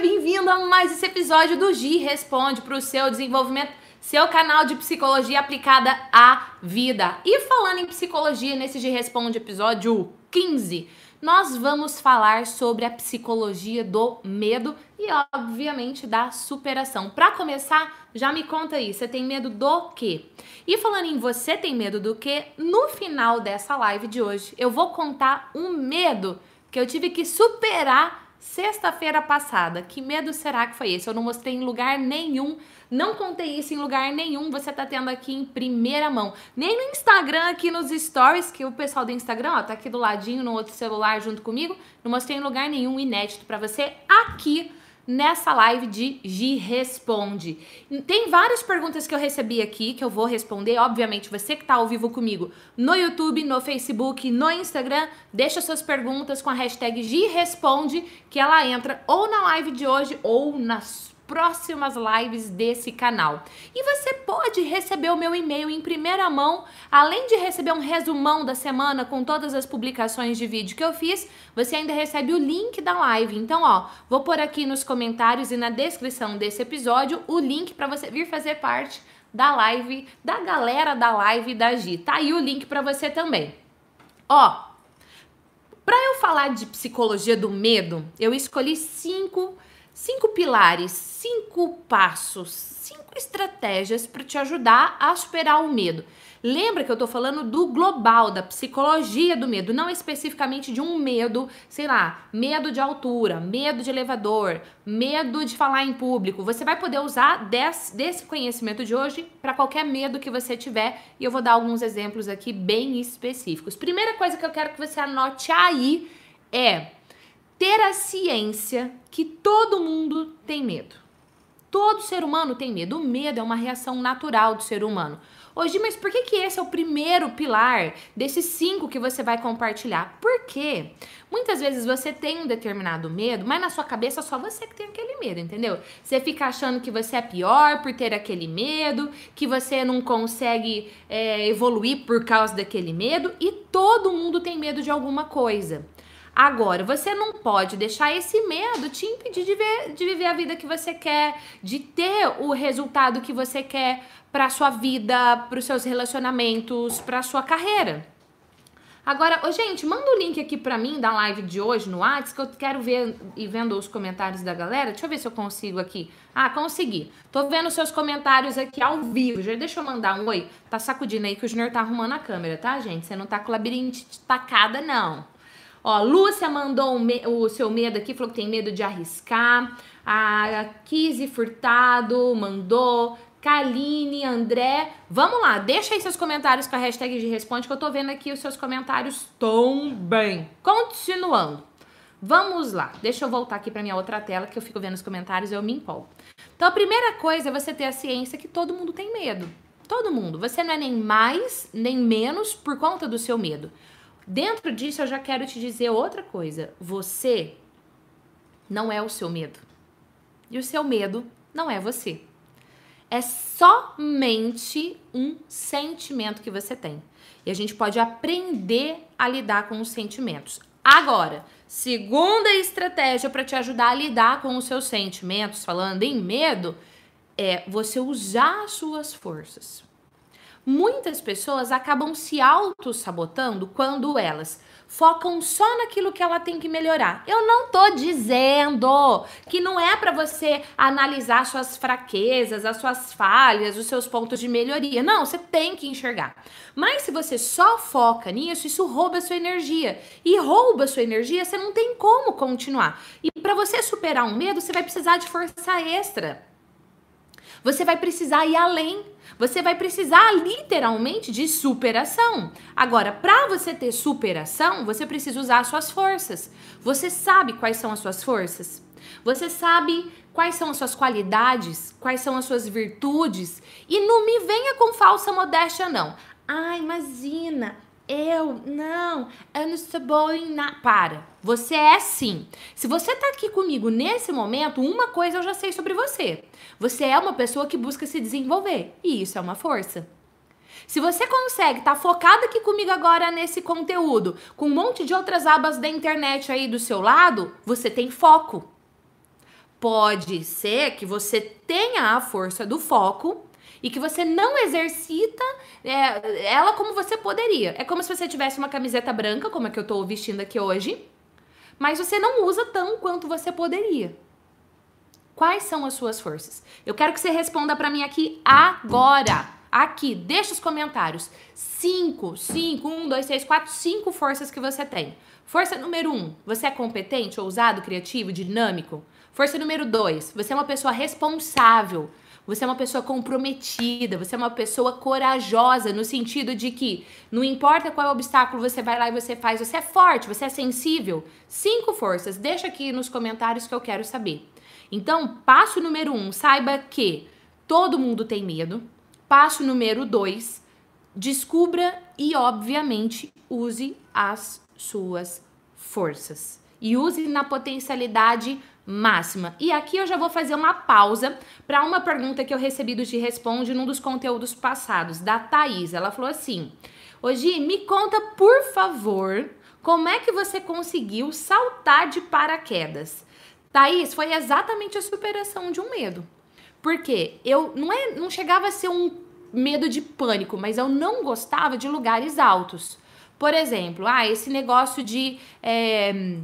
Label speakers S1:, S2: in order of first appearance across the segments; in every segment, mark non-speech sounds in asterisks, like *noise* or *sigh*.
S1: bem-vindo a mais esse episódio do Gi Responde para o seu desenvolvimento, seu canal de psicologia aplicada à vida. E falando em psicologia, nesse Gi Responde episódio 15, nós vamos falar sobre a psicologia do medo e, obviamente, da superação. Para começar, já me conta aí, você tem medo do quê? E falando em você tem medo do quê, no final dessa live de hoje, eu vou contar um medo que eu tive que superar Sexta-feira passada, que medo será que foi esse? Eu não mostrei em lugar nenhum, não contei isso em lugar nenhum, você tá tendo aqui em primeira mão. Nem no Instagram, aqui nos stories, que o pessoal do Instagram, ó, tá aqui do ladinho no outro celular junto comigo, não mostrei em lugar nenhum inédito para você aqui nessa live de Gi Responde. Tem várias perguntas que eu recebi aqui que eu vou responder. Obviamente, você que está ao vivo comigo no YouTube, no Facebook, no Instagram, deixa suas perguntas com a hashtag Gi Responde, que ela entra ou na live de hoje ou nas próximas lives desse canal. E você pode receber o meu e-mail em primeira mão, além de receber um resumão da semana com todas as publicações de vídeo que eu fiz, você ainda recebe o link da live. Então, ó, vou pôr aqui nos comentários e na descrição desse episódio o link para você vir fazer parte da live, da galera da live da Gi. Tá aí o link para você também. Ó, para eu falar de psicologia do medo, eu escolhi cinco cinco pilares, cinco passos, cinco estratégias para te ajudar a superar o medo. Lembra que eu tô falando do global, da psicologia do medo, não especificamente de um medo, sei lá, medo de altura, medo de elevador, medo de falar em público. Você vai poder usar desse, desse conhecimento de hoje para qualquer medo que você tiver e eu vou dar alguns exemplos aqui bem específicos. Primeira coisa que eu quero que você anote aí é ter a ciência que todo mundo tem medo. Todo ser humano tem medo. O medo é uma reação natural do ser humano. Hoje, mas por que, que esse é o primeiro pilar desses cinco que você vai compartilhar? Porque muitas vezes você tem um determinado medo, mas na sua cabeça só você que tem aquele medo, entendeu? Você fica achando que você é pior por ter aquele medo, que você não consegue é, evoluir por causa daquele medo, e todo mundo tem medo de alguma coisa. Agora, você não pode deixar esse medo te impedir de, ver, de viver a vida que você quer, de ter o resultado que você quer para sua vida, para os seus relacionamentos, para sua carreira. Agora, gente, manda o link aqui pra mim da live de hoje no WhatsApp, que eu quero ver e vendo os comentários da galera. Deixa eu ver se eu consigo aqui. Ah, consegui. Tô vendo seus comentários aqui ao vivo. Já deixa eu mandar um oi. Tá sacudindo aí que o Junior tá arrumando a câmera, tá, gente? Você não tá com labirintite tacada, não. Ó, Lúcia mandou o seu medo aqui, falou que tem medo de arriscar. A Kizzy Furtado mandou. Kaline, André. Vamos lá, deixa aí seus comentários com a hashtag de responde, que eu tô vendo aqui os seus comentários tão bem. Continuando. Vamos lá, deixa eu voltar aqui para minha outra tela que eu fico vendo os comentários e eu me empolgo. Então, a primeira coisa é você ter a ciência que todo mundo tem medo. Todo mundo. Você não é nem mais nem menos por conta do seu medo. Dentro disso, eu já quero te dizer outra coisa. Você não é o seu medo. E o seu medo não é você. É somente um sentimento que você tem. E a gente pode aprender a lidar com os sentimentos. Agora, segunda estratégia para te ajudar a lidar com os seus sentimentos, falando em medo, é você usar as suas forças muitas pessoas acabam se auto-sabotando quando elas focam só naquilo que ela tem que melhorar. Eu não tô dizendo que não é para você analisar suas fraquezas, as suas falhas, os seus pontos de melhoria. Não, você tem que enxergar. Mas se você só foca nisso, isso rouba sua energia. E rouba sua energia, você não tem como continuar. E para você superar um medo, você vai precisar de força extra. Você vai precisar ir além. Você vai precisar literalmente de superação. Agora, para você ter superação, você precisa usar as suas forças. Você sabe quais são as suas forças? Você sabe quais são as suas qualidades, quais são as suas virtudes? E não me venha com falsa modéstia não. Ai, imagina, eu, não, eu não estou boa em nada. Para. Você é sim. Se você tá aqui comigo nesse momento, uma coisa eu já sei sobre você. Você é uma pessoa que busca se desenvolver. E isso é uma força. Se você consegue estar tá focado aqui comigo agora nesse conteúdo, com um monte de outras abas da internet aí do seu lado, você tem foco. Pode ser que você tenha a força do foco e que você não exercita é, ela como você poderia. É como se você tivesse uma camiseta branca, como a que eu tô vestindo aqui hoje, mas você não usa tão quanto você poderia. Quais são as suas forças? Eu quero que você responda para mim aqui agora. Aqui, deixa os comentários. Cinco, cinco, um, dois, três, quatro, cinco forças que você tem. Força número um, você é competente, ousado, criativo, dinâmico. Força número dois, você é uma pessoa responsável. Você é uma pessoa comprometida, você é uma pessoa corajosa, no sentido de que não importa qual obstáculo você vai lá e você faz, você é forte, você é sensível. Cinco forças, deixa aqui nos comentários que eu quero saber. Então, passo número um, saiba que todo mundo tem medo. Passo número dois, descubra e, obviamente, use as suas forças. E use na potencialidade máxima. E aqui eu já vou fazer uma pausa para uma pergunta que eu recebi do Te Responde num dos conteúdos passados, da Thaís. Ela falou assim: Hoje, me conta, por favor, como é que você conseguiu saltar de paraquedas? Thaís, foi exatamente a superação de um medo. Porque eu não, é, não chegava a ser um medo de pânico, mas eu não gostava de lugares altos. Por exemplo, ah, esse negócio de. É,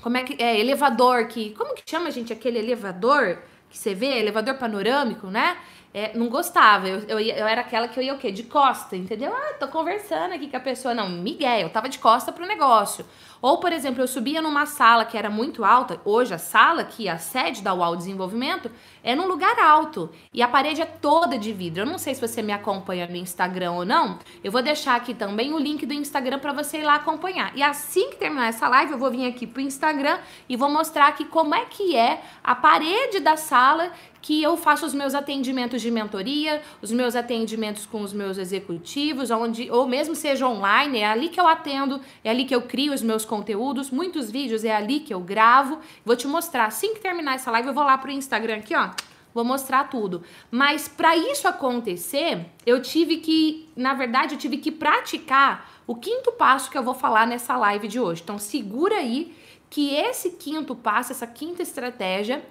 S1: como é que. É, elevador, que. Como que chama, gente, aquele elevador que você vê? Elevador panorâmico, né? É, não gostava. Eu, eu, eu, era aquela que eu ia o quê? De costa, entendeu? Ah, tô conversando aqui com a pessoa. Não, Miguel, eu tava de costa pro negócio. Ou, por exemplo, eu subia numa sala que era muito alta. Hoje, a sala, que a sede da UAU Desenvolvimento, é num lugar alto. E a parede é toda de vidro. Eu não sei se você me acompanha no Instagram ou não. Eu vou deixar aqui também o link do Instagram para você ir lá acompanhar. E assim que terminar essa live, eu vou vir aqui pro Instagram e vou mostrar aqui como é que é a parede da sala que eu faço os meus atendimentos de mentoria, os meus atendimentos com os meus executivos, onde ou mesmo seja online, é ali que eu atendo, é ali que eu crio os meus conteúdos, muitos vídeos é ali que eu gravo. Vou te mostrar assim que terminar essa live, eu vou lá pro Instagram aqui, ó. Vou mostrar tudo. Mas para isso acontecer, eu tive que, na verdade, eu tive que praticar o quinto passo que eu vou falar nessa live de hoje. Então segura aí que esse quinto passo, essa quinta estratégia,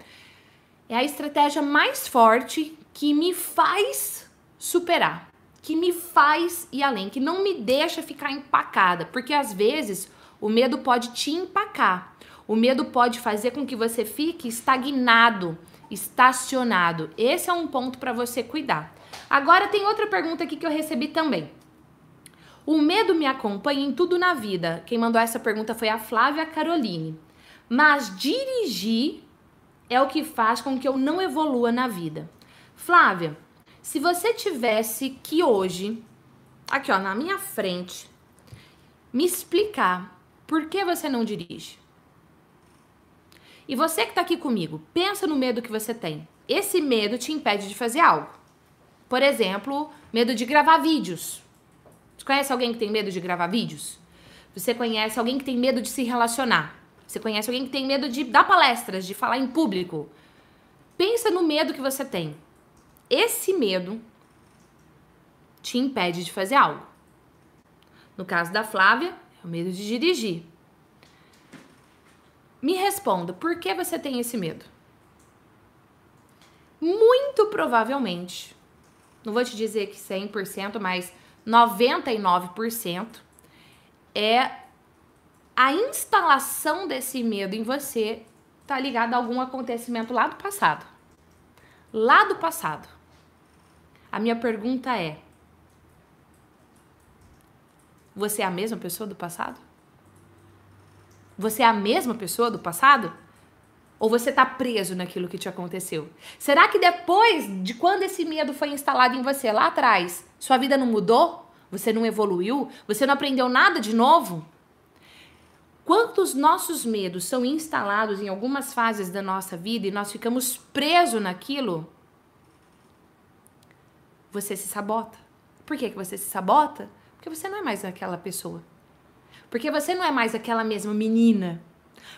S1: é a estratégia mais forte que me faz superar, que me faz ir além, que não me deixa ficar empacada, porque às vezes o medo pode te empacar. O medo pode fazer com que você fique estagnado, estacionado. Esse é um ponto para você cuidar. Agora tem outra pergunta aqui que eu recebi também. O medo me acompanha em tudo na vida. Quem mandou essa pergunta foi a Flávia Caroline. Mas dirigir é o que faz com que eu não evolua na vida. Flávia, se você tivesse que hoje, aqui ó, na minha frente, me explicar por que você não dirige. E você que tá aqui comigo, pensa no medo que você tem. Esse medo te impede de fazer algo. Por exemplo, medo de gravar vídeos. Você conhece alguém que tem medo de gravar vídeos? Você conhece alguém que tem medo de se relacionar? Você conhece alguém que tem medo de dar palestras, de falar em público. Pensa no medo que você tem. Esse medo te impede de fazer algo. No caso da Flávia, é o medo de dirigir. Me responda, por que você tem esse medo? Muito provavelmente, não vou te dizer que 100%, mas 99% é a instalação desse medo em você tá ligada a algum acontecimento lá do passado. Lá do passado. A minha pergunta é: você é a mesma pessoa do passado? Você é a mesma pessoa do passado? Ou você tá preso naquilo que te aconteceu? Será que depois de quando esse medo foi instalado em você lá atrás, sua vida não mudou? Você não evoluiu? Você não aprendeu nada de novo? Quantos nossos medos são instalados em algumas fases da nossa vida e nós ficamos presos naquilo? Você se sabota. Por que, que você se sabota? Porque você não é mais aquela pessoa. Porque você não é mais aquela mesma menina.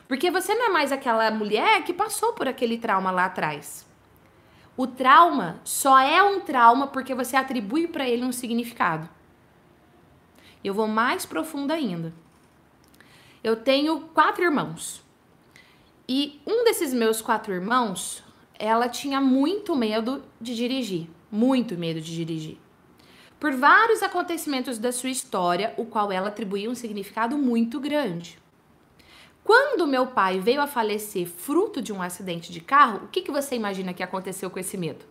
S1: Porque você não é mais aquela mulher que passou por aquele trauma lá atrás. O trauma só é um trauma porque você atribui para ele um significado. Eu vou mais profundo ainda. Eu tenho quatro irmãos. E um desses meus quatro irmãos, ela tinha muito medo de dirigir, muito medo de dirigir. Por vários acontecimentos da sua história, o qual ela atribuía um significado muito grande. Quando meu pai veio a falecer fruto de um acidente de carro, o que, que você imagina que aconteceu com esse medo?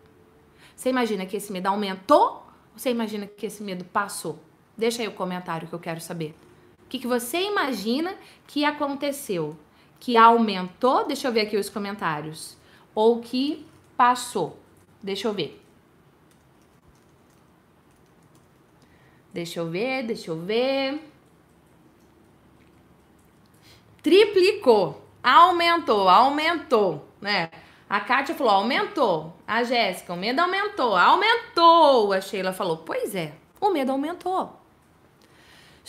S1: Você imagina que esse medo aumentou ou você imagina que esse medo passou? Deixa aí o comentário que eu quero saber. Que, que você imagina que aconteceu? Que aumentou? Deixa eu ver aqui os comentários. Ou que passou? Deixa eu ver. Deixa eu ver, deixa eu ver triplicou, aumentou, aumentou, né? A Kátia falou, aumentou. A Jéssica, o medo aumentou, aumentou. A Sheila falou, pois é, o medo aumentou.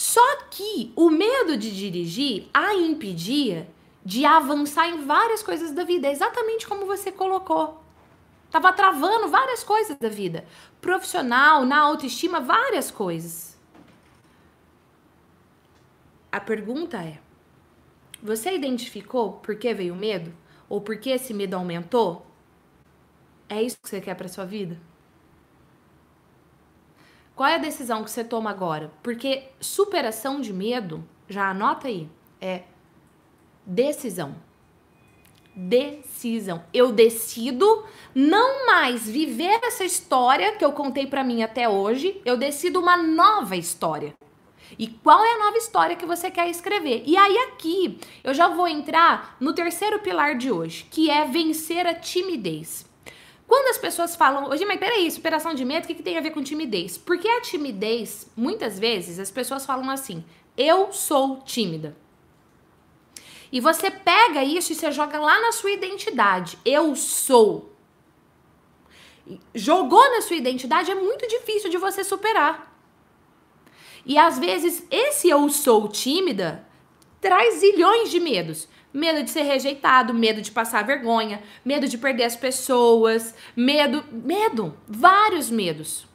S1: Só que o medo de dirigir a impedia de avançar em várias coisas da vida, exatamente como você colocou. Tava travando várias coisas da vida. Profissional, na autoestima, várias coisas. A pergunta é: você identificou por que veio o medo? Ou por que esse medo aumentou? É isso que você quer para sua vida? Qual é a decisão que você toma agora? Porque superação de medo, já anota aí, é decisão. Decisão. Eu decido não mais viver essa história que eu contei para mim até hoje, eu decido uma nova história. E qual é a nova história que você quer escrever? E aí aqui eu já vou entrar no terceiro pilar de hoje, que é vencer a timidez. Quando as pessoas falam, hoje, mas peraí, superação de medo, o que, que tem a ver com timidez? Porque a timidez, muitas vezes, as pessoas falam assim: eu sou tímida. E você pega isso e você joga lá na sua identidade. Eu sou. Jogou na sua identidade é muito difícil de você superar. E às vezes esse eu sou tímida traz zilhões de medos. Medo de ser rejeitado, medo de passar vergonha, medo de perder as pessoas, medo, medo, vários medos.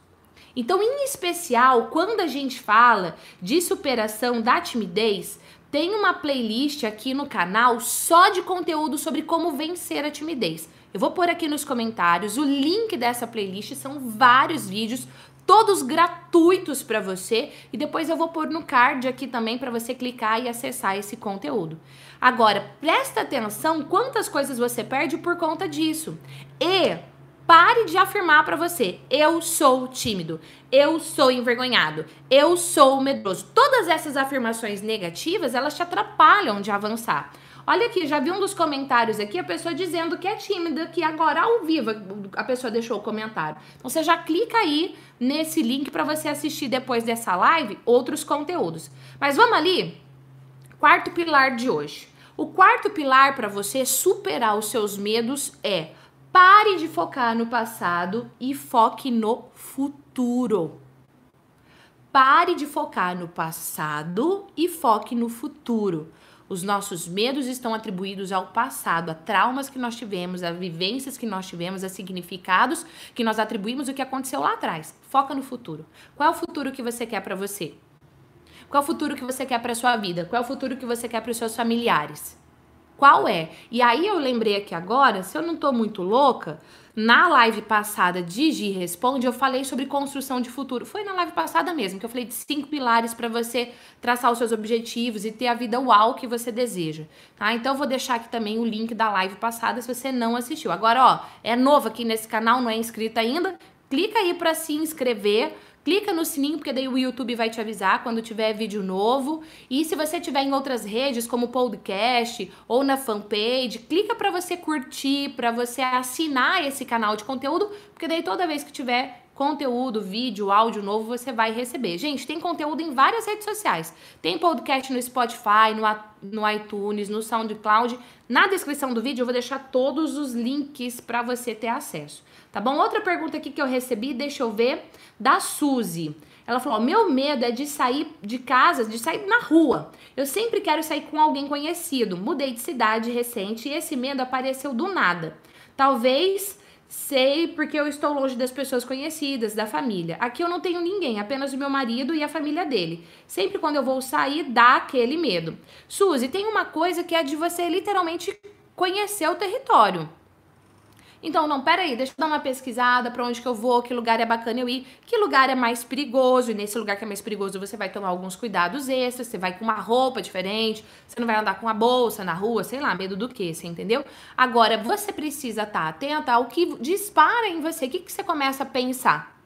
S1: Então, em especial, quando a gente fala de superação da timidez, tem uma playlist aqui no canal só de conteúdo sobre como vencer a timidez. Eu vou pôr aqui nos comentários o link dessa playlist, são vários vídeos todos gratuitos para você e depois eu vou pôr no card aqui também para você clicar e acessar esse conteúdo. Agora, presta atenção quantas coisas você perde por conta disso. E pare de afirmar para você: eu sou tímido, eu sou envergonhado, eu sou medroso. Todas essas afirmações negativas, elas te atrapalham de avançar. Olha aqui, já vi um dos comentários aqui, a pessoa dizendo que é tímida, que agora ao vivo a pessoa deixou o comentário. Então você já clica aí nesse link para você assistir depois dessa live outros conteúdos. Mas vamos ali? Quarto pilar de hoje. O quarto pilar para você superar os seus medos é pare de focar no passado e foque no futuro. Pare de focar no passado e foque no futuro. Os nossos medos estão atribuídos ao passado, a traumas que nós tivemos, a vivências que nós tivemos, a significados que nós atribuímos o que aconteceu lá atrás. Foca no futuro. Qual é o futuro que você quer para você? Qual é o futuro que você quer para sua vida? Qual é o futuro que você quer para os seus familiares? Qual é? E aí eu lembrei aqui agora, se eu não tô muito louca, na live passada de Gi Responde, eu falei sobre construção de futuro. Foi na live passada mesmo que eu falei de cinco pilares para você traçar os seus objetivos e ter a vida uau que você deseja, tá? Então eu vou deixar aqui também o link da live passada se você não assistiu. Agora, ó, é novo aqui nesse canal, não é inscrito ainda? Clica aí para se inscrever Clica no sininho, porque daí o YouTube vai te avisar quando tiver vídeo novo. E se você tiver em outras redes, como podcast ou na fanpage, clica para você curtir, para você assinar esse canal de conteúdo, porque daí toda vez que tiver conteúdo, vídeo, áudio novo, você vai receber. Gente, tem conteúdo em várias redes sociais. Tem podcast no Spotify, no, no iTunes, no SoundCloud. Na descrição do vídeo eu vou deixar todos os links para você ter acesso. Tá bom? Outra pergunta aqui que eu recebi, deixa eu ver, da Suzy. Ela falou: meu medo é de sair de casa, de sair na rua. Eu sempre quero sair com alguém conhecido. Mudei de cidade recente e esse medo apareceu do nada. Talvez sei porque eu estou longe das pessoas conhecidas, da família. Aqui eu não tenho ninguém, apenas o meu marido e a família dele. Sempre quando eu vou sair, dá aquele medo. Suzy, tem uma coisa que é de você literalmente conhecer o território. Então, não, peraí, deixa eu dar uma pesquisada para onde que eu vou, que lugar é bacana eu ir, que lugar é mais perigoso, e nesse lugar que é mais perigoso você vai tomar alguns cuidados extras, você vai com uma roupa diferente, você não vai andar com uma bolsa na rua, sei lá, medo do que, você entendeu? Agora, você precisa estar tá atenta ao que dispara em você, o que, que você começa a pensar.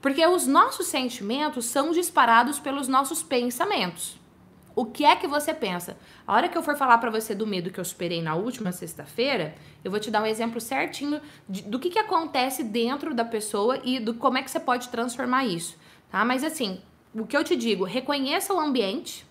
S1: Porque os nossos sentimentos são disparados pelos nossos pensamentos. O que é que você pensa? A hora que eu for falar para você do medo que eu superei na última sexta-feira, eu vou te dar um exemplo certinho de, do que, que acontece dentro da pessoa e do como é que você pode transformar isso, tá? Mas assim, o que eu te digo, reconheça o ambiente.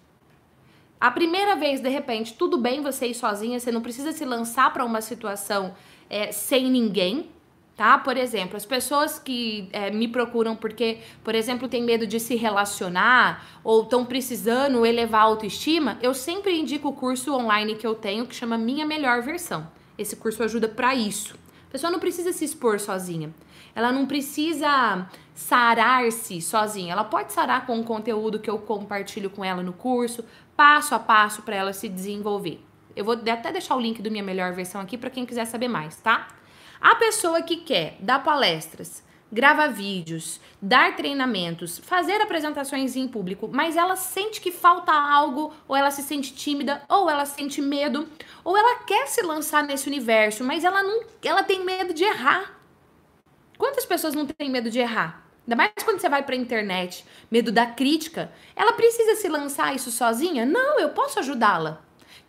S1: A primeira vez, de repente, tudo bem você ir sozinha, você não precisa se lançar para uma situação é, sem ninguém, tá? Por exemplo, as pessoas que é, me procuram porque, por exemplo, tem medo de se relacionar ou estão precisando elevar a autoestima, eu sempre indico o curso online que eu tenho que chama Minha Melhor Versão. Esse curso ajuda para isso. A pessoa não precisa se expor sozinha. Ela não precisa sarar-se sozinha. Ela pode sarar com o conteúdo que eu compartilho com ela no curso, passo a passo para ela se desenvolver. Eu vou até deixar o link do minha melhor versão aqui para quem quiser saber mais, tá? A pessoa que quer dar palestras, gravar vídeos, dar treinamentos, fazer apresentações em público, mas ela sente que falta algo, ou ela se sente tímida, ou ela sente medo, ou ela quer se lançar nesse universo, mas ela não, ela tem medo de errar. Quantas pessoas não têm medo de errar? Ainda mais quando você vai para a internet, medo da crítica. Ela precisa se lançar isso sozinha? Não, eu posso ajudá-la.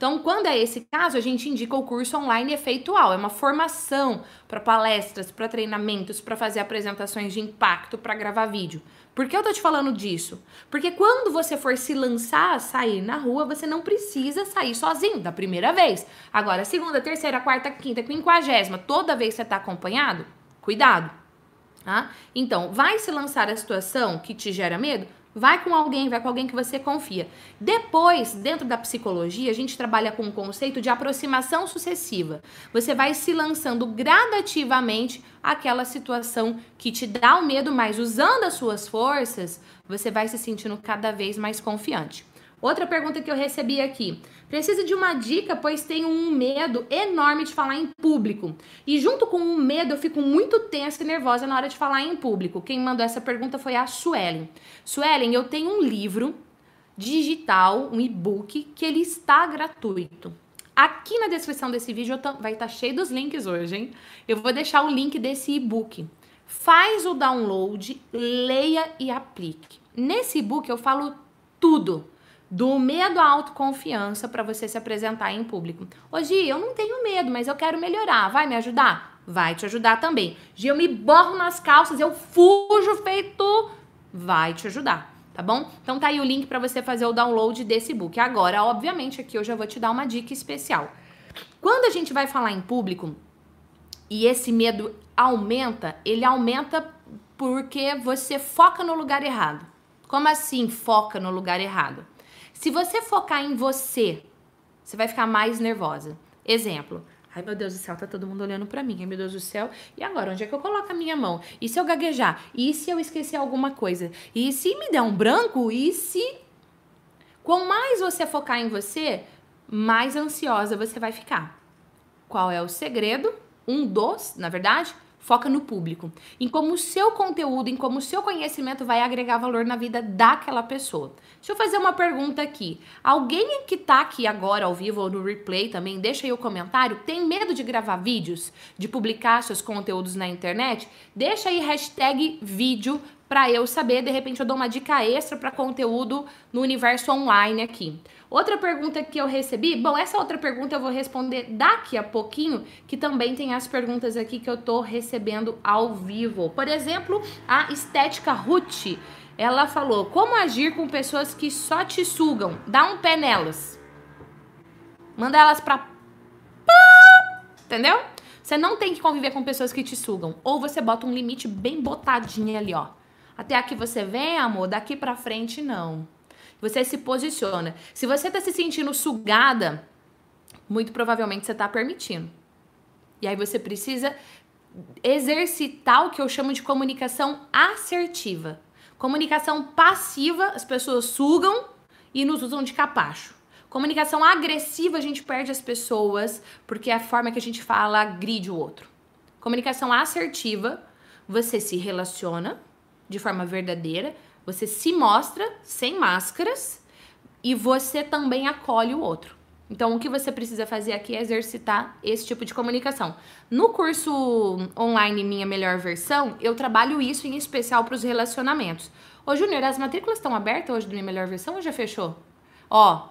S1: Então, quando é esse caso, a gente indica o curso online efeitual. É uma formação para palestras, para treinamentos, para fazer apresentações de impacto, para gravar vídeo. Por que eu tô te falando disso? Porque quando você for se lançar a sair na rua, você não precisa sair sozinho da primeira vez. Agora, segunda, terceira, quarta, quinta, quinquagésima, toda vez que você tá acompanhado, cuidado. Tá? Então, vai se lançar a situação que te gera medo? Vai com alguém, vai com alguém que você confia. Depois, dentro da psicologia, a gente trabalha com o conceito de aproximação sucessiva. Você vai se lançando gradativamente àquela situação que te dá o medo, mas usando as suas forças, você vai se sentindo cada vez mais confiante. Outra pergunta que eu recebi aqui. Precisa de uma dica, pois tenho um medo enorme de falar em público. E junto com o medo, eu fico muito tensa e nervosa na hora de falar em público. Quem mandou essa pergunta foi a Suelen. Suelen, eu tenho um livro digital, um e-book, que ele está gratuito. Aqui na descrição desse vídeo vai estar cheio dos links hoje, hein? Eu vou deixar o link desse e-book. Faz o download, leia e aplique. Nesse e-book eu falo tudo do medo à autoconfiança para você se apresentar em público. Hoje eu não tenho medo, mas eu quero melhorar. Vai me ajudar? Vai te ajudar também. Gi, eu me borro nas calças, eu fujo feito. Vai te ajudar, tá bom? Então tá aí o link para você fazer o download desse book. Agora, obviamente, aqui eu já vou te dar uma dica especial. Quando a gente vai falar em público e esse medo aumenta, ele aumenta porque você foca no lugar errado. Como assim foca no lugar errado? Se você focar em você, você vai ficar mais nervosa. Exemplo. Ai, meu Deus do céu, tá todo mundo olhando para mim. Ai, meu Deus do céu. E agora, onde é que eu coloco a minha mão? E se eu gaguejar? E se eu esquecer alguma coisa? E se me der um branco? E se. Quanto mais você focar em você, mais ansiosa você vai ficar. Qual é o segredo? Um dos, na verdade, foca no público, em como o seu conteúdo, em como o seu conhecimento vai agregar valor na vida daquela pessoa. Deixa eu fazer uma pergunta aqui. Alguém que tá aqui agora ao vivo ou no replay também, deixa aí o comentário, tem medo de gravar vídeos, de publicar seus conteúdos na internet? Deixa aí hashtag vídeo para eu saber, de repente eu dou uma dica extra para conteúdo no universo online aqui. Outra pergunta que eu recebi, bom, essa outra pergunta eu vou responder daqui a pouquinho, que também tem as perguntas aqui que eu tô recebendo ao vivo. Por exemplo, a Estética Ruth, ela falou: "Como agir com pessoas que só te sugam? Dá um pé nelas. Manda elas para Entendeu? Você não tem que conviver com pessoas que te sugam, ou você bota um limite bem botadinho ali, ó. Até aqui você vem, amor, daqui para frente não. Você se posiciona. Se você tá se sentindo sugada, muito provavelmente você tá permitindo. E aí você precisa exercitar o que eu chamo de comunicação assertiva. Comunicação passiva, as pessoas sugam e nos usam de capacho. Comunicação agressiva, a gente perde as pessoas porque é a forma que a gente fala agride o outro. Comunicação assertiva, você se relaciona de forma verdadeira, você se mostra sem máscaras e você também acolhe o outro. Então, o que você precisa fazer aqui é exercitar esse tipo de comunicação. No curso online Minha Melhor Versão, eu trabalho isso em especial para os relacionamentos. Ô, Júnior, as matrículas estão abertas hoje do Minha Melhor Versão ou já fechou? Ó,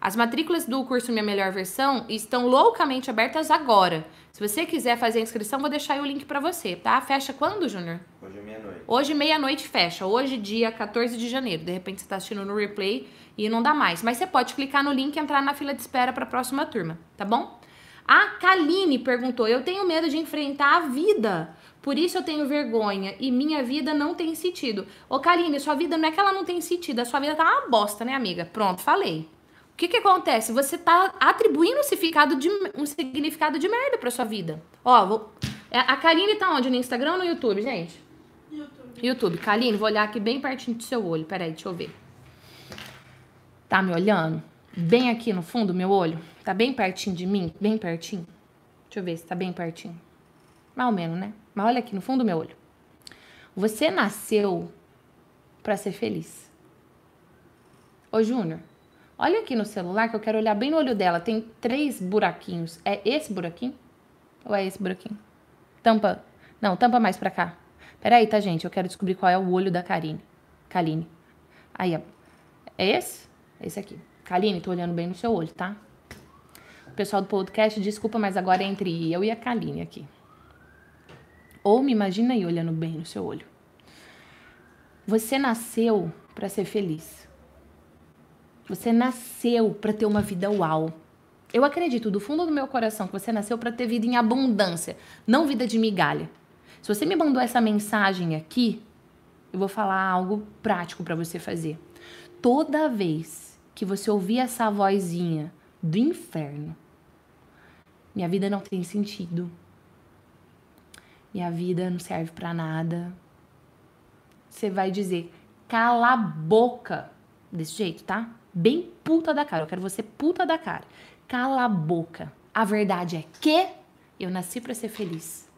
S1: as matrículas do curso Minha Melhor Versão estão loucamente abertas agora. Se você quiser fazer a inscrição, vou deixar aí o link para você, tá? Fecha quando, Júnior?
S2: Hoje é meia-noite.
S1: Hoje, meia-noite, fecha. Hoje, dia 14 de janeiro. De repente, você está assistindo no replay e não dá mais. Mas você pode clicar no link e entrar na fila de espera para a próxima turma, tá bom? A Kaline perguntou: Eu tenho medo de enfrentar a vida. Por isso eu tenho vergonha e minha vida não tem sentido. Ô, Kaline, sua vida não é que ela não tem sentido, a sua vida tá uma bosta, né, amiga? Pronto, falei. O que que acontece? Você tá atribuindo um significado de, um significado de merda pra sua vida. Ó, vou, é, a Kaline tá onde? No Instagram ou no YouTube, gente? YouTube. YouTube. Kaline, vou olhar aqui bem pertinho do seu olho. Peraí, deixa eu ver. Tá me olhando? Bem aqui no fundo do meu olho? Tá bem pertinho de mim? Bem pertinho? Deixa eu ver se tá bem pertinho. Mais ou menos, né? Mas olha aqui no fundo do meu olho. Você nasceu para ser feliz. Ô, Júnior, olha aqui no celular que eu quero olhar bem no olho dela. Tem três buraquinhos. É esse buraquinho? Ou é esse buraquinho? Tampa. Não, tampa mais pra cá. Peraí, tá, gente? Eu quero descobrir qual é o olho da Karine. Kaline. Aí. É esse? Esse aqui. Kaline, tô olhando bem no seu olho, tá? O pessoal do podcast, desculpa, mas agora é entre eu e a Kaline aqui. Ou me imagina aí olhando bem no seu olho. Você nasceu para ser feliz. Você nasceu para ter uma vida uau. Eu acredito do fundo do meu coração que você nasceu para ter vida em abundância, não vida de migalha. Se você me mandou essa mensagem aqui, eu vou falar algo prático para você fazer. Toda vez que você ouvir essa vozinha do inferno, minha vida não tem sentido minha vida não serve para nada. Você vai dizer, cala a boca. Desse jeito, tá? Bem puta da cara. Eu quero você puta da cara. Cala a boca. A verdade é que eu nasci para ser feliz.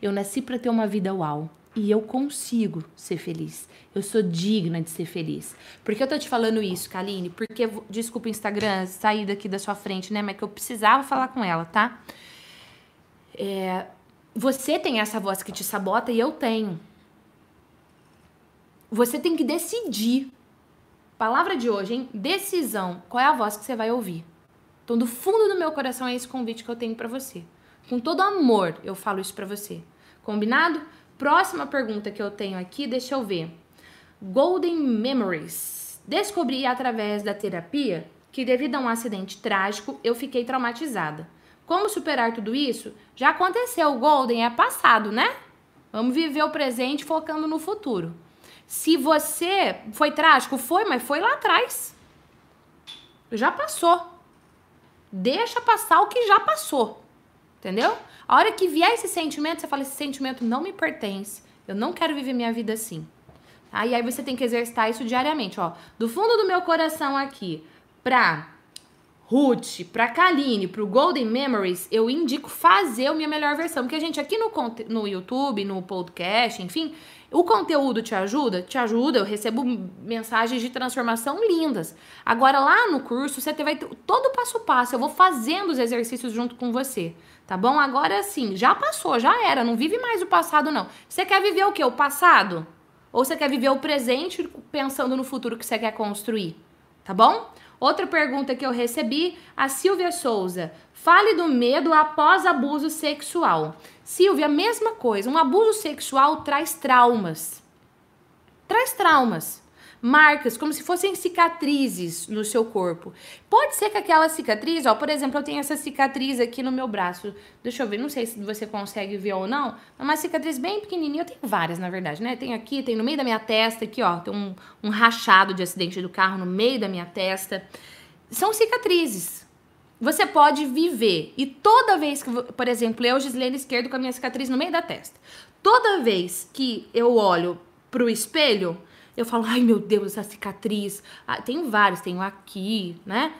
S1: Eu nasci para ter uma vida uau. E eu consigo ser feliz. Eu sou digna de ser feliz. Por que eu tô te falando isso, Kaline? Porque, desculpa, Instagram, sair daqui da sua frente, né? Mas que eu precisava falar com ela, tá? É, você tem essa voz que te sabota e eu tenho. Você tem que decidir. Palavra de hoje, hein? Decisão. Qual é a voz que você vai ouvir? Então, do fundo do meu coração é esse convite que eu tenho para você. Com todo amor, eu falo isso para você. Combinado? Próxima pergunta que eu tenho aqui, deixa eu ver. Golden Memories. Descobri através da terapia que devido a um acidente trágico, eu fiquei traumatizada. Como superar tudo isso? Já aconteceu, o Golden é passado, né? Vamos viver o presente focando no futuro. Se você foi trágico, foi, mas foi lá atrás. Já passou. Deixa passar o que já passou. Entendeu? A hora que vier esse sentimento, você fala: esse sentimento não me pertence. Eu não quero viver minha vida assim. Tá? E aí você tem que exercitar isso diariamente, ó. Do fundo do meu coração aqui, pra Ruth, pra Kaline, pro Golden Memories, eu indico fazer a minha melhor versão. Porque, a gente, aqui no, no YouTube, no podcast, enfim, o conteúdo te ajuda? Te ajuda, eu recebo mensagens de transformação lindas. Agora, lá no curso, você vai ter todo o passo a passo. Eu vou fazendo os exercícios junto com você. Tá bom? Agora sim, já passou, já era. Não vive mais o passado, não. Você quer viver o quê? O passado? Ou você quer viver o presente pensando no futuro que você quer construir? Tá bom? Outra pergunta que eu recebi, a Silvia Souza. Fale do medo após abuso sexual. Silvia, mesma coisa. Um abuso sexual traz traumas. Traz traumas marcas, como se fossem cicatrizes no seu corpo. Pode ser que aquela cicatriz, ó, por exemplo, eu tenho essa cicatriz aqui no meu braço. Deixa eu ver, não sei se você consegue ver ou não. É uma cicatriz bem pequenininha. Eu tenho várias, na verdade, né? Tem aqui, tem no meio da minha testa, aqui, ó, tem um, um rachado de acidente do carro no meio da minha testa. São cicatrizes. Você pode viver. E toda vez que, por exemplo, eu, Gislene Esquerdo, com a minha cicatriz no meio da testa. Toda vez que eu olho pro espelho, eu falo, ai meu Deus, essa cicatriz. Ah, tenho vários, tenho aqui, né?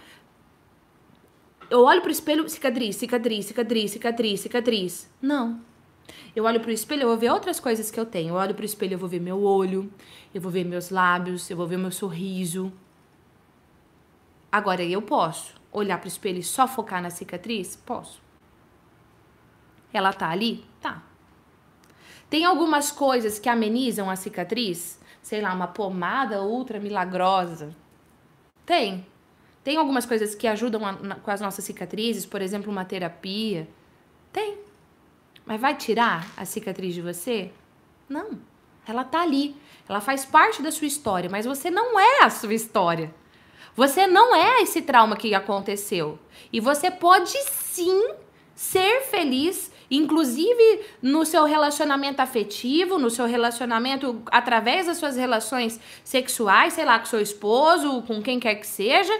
S1: Eu olho pro espelho, cicatriz, cicatriz, cicatriz, cicatriz, cicatriz. Não. Eu olho pro espelho, eu vou ver outras coisas que eu tenho. Eu olho pro espelho, eu vou ver meu olho, eu vou ver meus lábios, eu vou ver meu sorriso. Agora, eu posso olhar pro espelho e só focar na cicatriz? Posso. Ela tá ali? Tá. Tem algumas coisas que amenizam a cicatriz? Sei lá, uma pomada ultra milagrosa. Tem. Tem algumas coisas que ajudam a, na, com as nossas cicatrizes, por exemplo, uma terapia. Tem. Mas vai tirar a cicatriz de você? Não. Ela tá ali. Ela faz parte da sua história, mas você não é a sua história. Você não é esse trauma que aconteceu. E você pode sim ser feliz inclusive no seu relacionamento afetivo, no seu relacionamento através das suas relações sexuais, sei lá, com seu esposo, com quem quer que seja,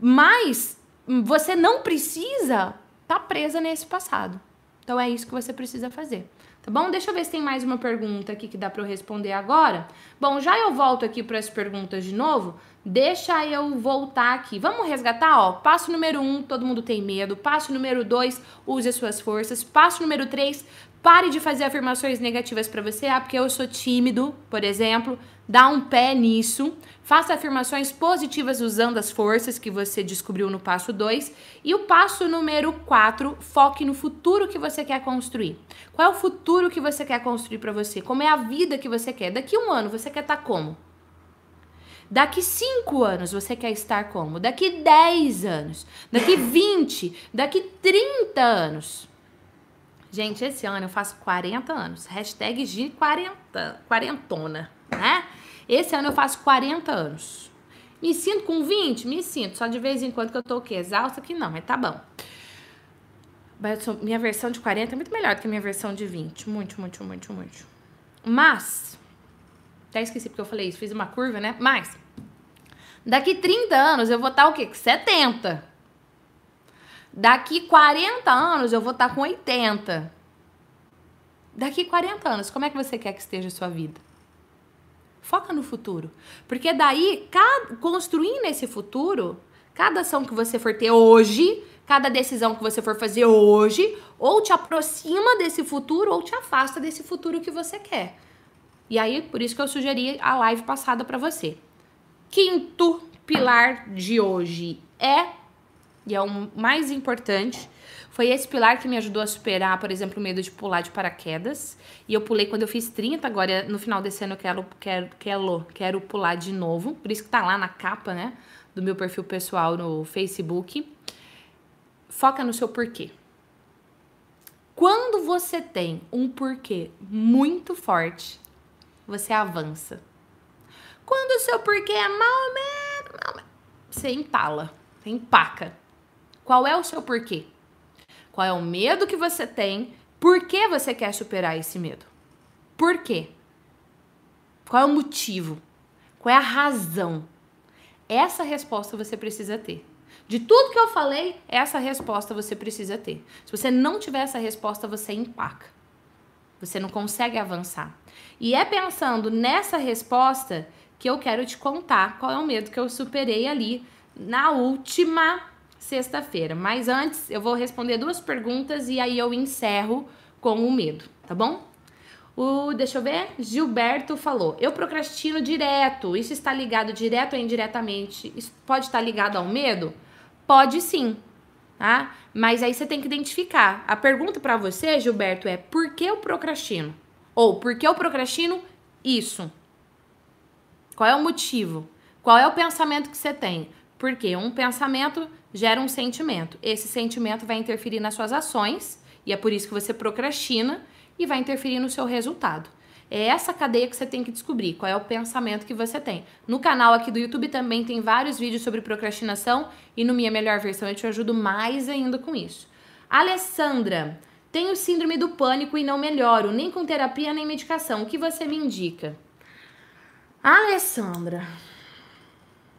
S1: mas você não precisa estar tá presa nesse passado. Então é isso que você precisa fazer. Tá bom? Deixa eu ver se tem mais uma pergunta aqui que dá para eu responder agora. Bom, já eu volto aqui para as perguntas de novo. Deixa eu voltar aqui. Vamos resgatar, ó. Passo número um, todo mundo tem medo. Passo número dois, use as suas forças. Passo número três, pare de fazer afirmações negativas para você. Ah, porque eu sou tímido, por exemplo. Dá um pé nisso. Faça afirmações positivas usando as forças que você descobriu no passo 2. E o passo número 4, foque no futuro que você quer construir. Qual é o futuro que você quer construir para você? Como é a vida que você quer? Daqui um ano você quer estar tá como? Daqui 5 anos você quer estar como? Daqui 10 anos? Daqui *laughs* 20? Daqui 30 anos? Gente, esse ano eu faço 40 anos. Hashtag de 40, quarentona, né? Esse ano eu faço 40 anos. Me sinto com 20? Me sinto. Só de vez em quando que eu tô o quê? Exausta que não, mas tá bom. Minha versão de 40 é muito melhor do que a minha versão de 20. Muito, muito, muito, muito. Mas, até esqueci porque eu falei isso, fiz uma curva, né? Mas, daqui 30 anos eu vou estar o quê? 70. Daqui 40 anos eu vou estar com 80. Daqui 40 anos, como é que você quer que esteja a sua vida? Foca no futuro. Porque daí, cada, construindo esse futuro, cada ação que você for ter hoje, cada decisão que você for fazer hoje, ou te aproxima desse futuro ou te afasta desse futuro que você quer. E aí, por isso que eu sugeri a live passada para você. Quinto pilar de hoje é, e é o mais importante, foi esse pilar que me ajudou a superar, por exemplo, o medo de pular de paraquedas. E eu pulei quando eu fiz 30, agora no final desse ano eu quero, quero, quero, quero pular de novo. Por isso que tá lá na capa, né? Do meu perfil pessoal no Facebook. Foca no seu porquê. Quando você tem um porquê muito forte, você avança. Quando o seu porquê é mal, mal você empala, você empaca. Qual é o seu porquê? Qual é o medo que você tem? Por que você quer superar esse medo? Por quê? Qual é o motivo? Qual é a razão? Essa resposta você precisa ter. De tudo que eu falei, essa resposta você precisa ter. Se você não tiver essa resposta, você empaca. Você não consegue avançar. E é pensando nessa resposta que eu quero te contar qual é o medo que eu superei ali na última sexta-feira. Mas antes, eu vou responder duas perguntas e aí eu encerro com o medo, tá bom? O, deixa eu ver, Gilberto falou: Eu procrastino direto. Isso está ligado direto ou indiretamente? Isso pode estar ligado ao medo? Pode sim, tá? Mas aí você tem que identificar. A pergunta para você, Gilberto, é: por que eu procrastino? Ou por que eu procrastino isso? Qual é o motivo? Qual é o pensamento que você tem? Porque um pensamento gera um sentimento. Esse sentimento vai interferir nas suas ações, e é por isso que você procrastina e vai interferir no seu resultado. É essa cadeia que você tem que descobrir, qual é o pensamento que você tem. No canal aqui do YouTube também tem vários vídeos sobre procrastinação e no Minha Melhor Versão eu te ajudo mais ainda com isso. Alessandra, tenho síndrome do pânico e não melhoro, nem com terapia nem medicação. O que você me indica? Alessandra,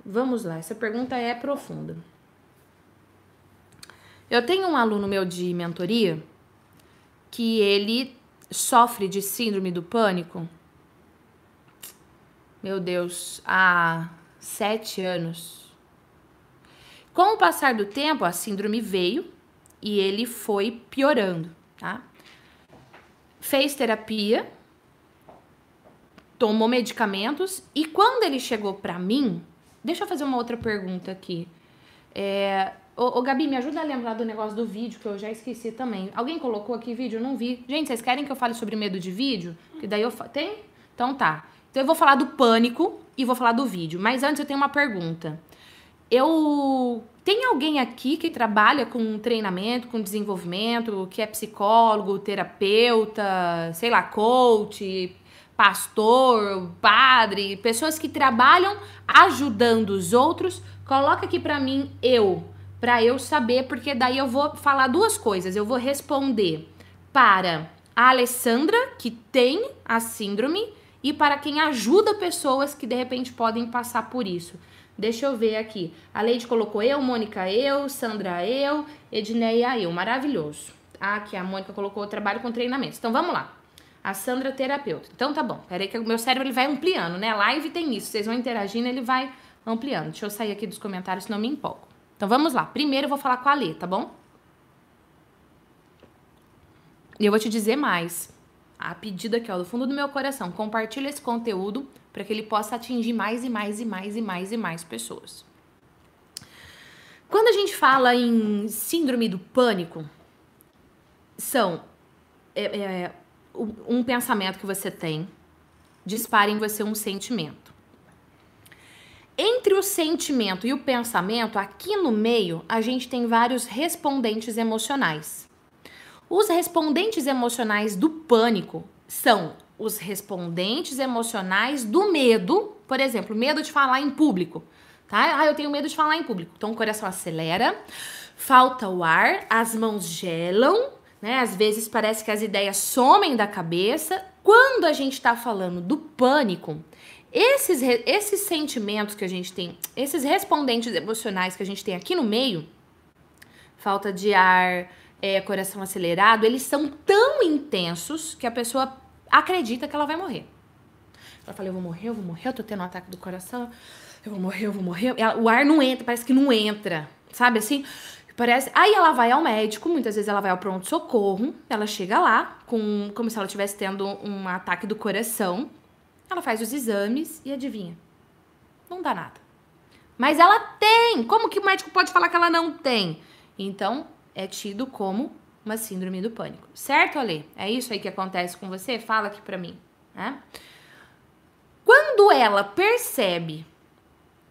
S1: vamos lá, essa pergunta é profunda. Eu tenho um aluno meu de mentoria que ele sofre de síndrome do pânico meu Deus, há sete anos. Com o passar do tempo, a síndrome veio e ele foi piorando, tá? Fez terapia, tomou medicamentos e quando ele chegou para mim, deixa eu fazer uma outra pergunta aqui. É, ô, ô, Gabi, me ajuda a lembrar do negócio do vídeo que eu já esqueci também. Alguém colocou aqui vídeo? Eu não vi. Gente, vocês querem que eu fale sobre medo de vídeo? Que daí eu fa... tem? Então tá. Então eu vou falar do pânico e vou falar do vídeo. Mas antes eu tenho uma pergunta. Eu tem alguém aqui que trabalha com treinamento, com desenvolvimento, que é psicólogo, terapeuta, sei lá, coach, pastor, padre, pessoas que trabalham ajudando os outros? Coloca aqui para mim eu, para eu saber, porque daí eu vou falar duas coisas. Eu vou responder para a Alessandra, que tem a síndrome, e para quem ajuda pessoas que de repente podem passar por isso. Deixa eu ver aqui. A Leide colocou eu, Mônica eu, Sandra eu, Edneia eu. Maravilhoso. Ah, aqui a Mônica colocou trabalho com treinamentos. Então vamos lá. A Sandra terapeuta. Então tá bom. Peraí que o meu cérebro ele vai ampliando, né? Live tem isso. Vocês vão interagindo, ele vai ampliando. Deixa eu sair aqui dos comentários, senão me empolgo. Então vamos lá. Primeiro eu vou falar com a Lê, tá bom? E eu vou te dizer mais. A pedido aqui, ó, do fundo do meu coração. Compartilha esse conteúdo para que ele possa atingir mais e mais e mais e mais e mais pessoas. Quando a gente fala em síndrome do pânico, são é, é, um pensamento que você tem dispara em você um sentimento. Entre o sentimento e o pensamento, aqui no meio, a gente tem vários respondentes emocionais. Os respondentes emocionais do pânico são os respondentes emocionais do medo, por exemplo, medo de falar em público, tá? Ah, eu tenho medo de falar em público. Então o coração acelera, falta o ar, as mãos gelam, né? Às vezes parece que as ideias somem da cabeça. Quando a gente tá falando do pânico, esses, esses sentimentos que a gente tem, esses respondentes emocionais que a gente tem aqui no meio, falta de ar, é, coração acelerado, eles são tão intensos que a pessoa acredita que ela vai morrer. Ela fala, eu vou morrer, eu vou morrer, eu tô tendo um ataque do coração, eu vou morrer, eu vou morrer. Ela, o ar não entra, parece que não entra, sabe assim? Parece. Aí ela vai ao médico, muitas vezes ela vai ao pronto-socorro, ela chega lá, com, como se ela estivesse tendo um ataque do coração. Ela faz os exames e adivinha? Não dá nada. Mas ela tem! Como que o médico pode falar que ela não tem? Então, é tido como uma síndrome do pânico. Certo, Ale? É isso aí que acontece com você? Fala aqui pra mim. Né? Quando ela percebe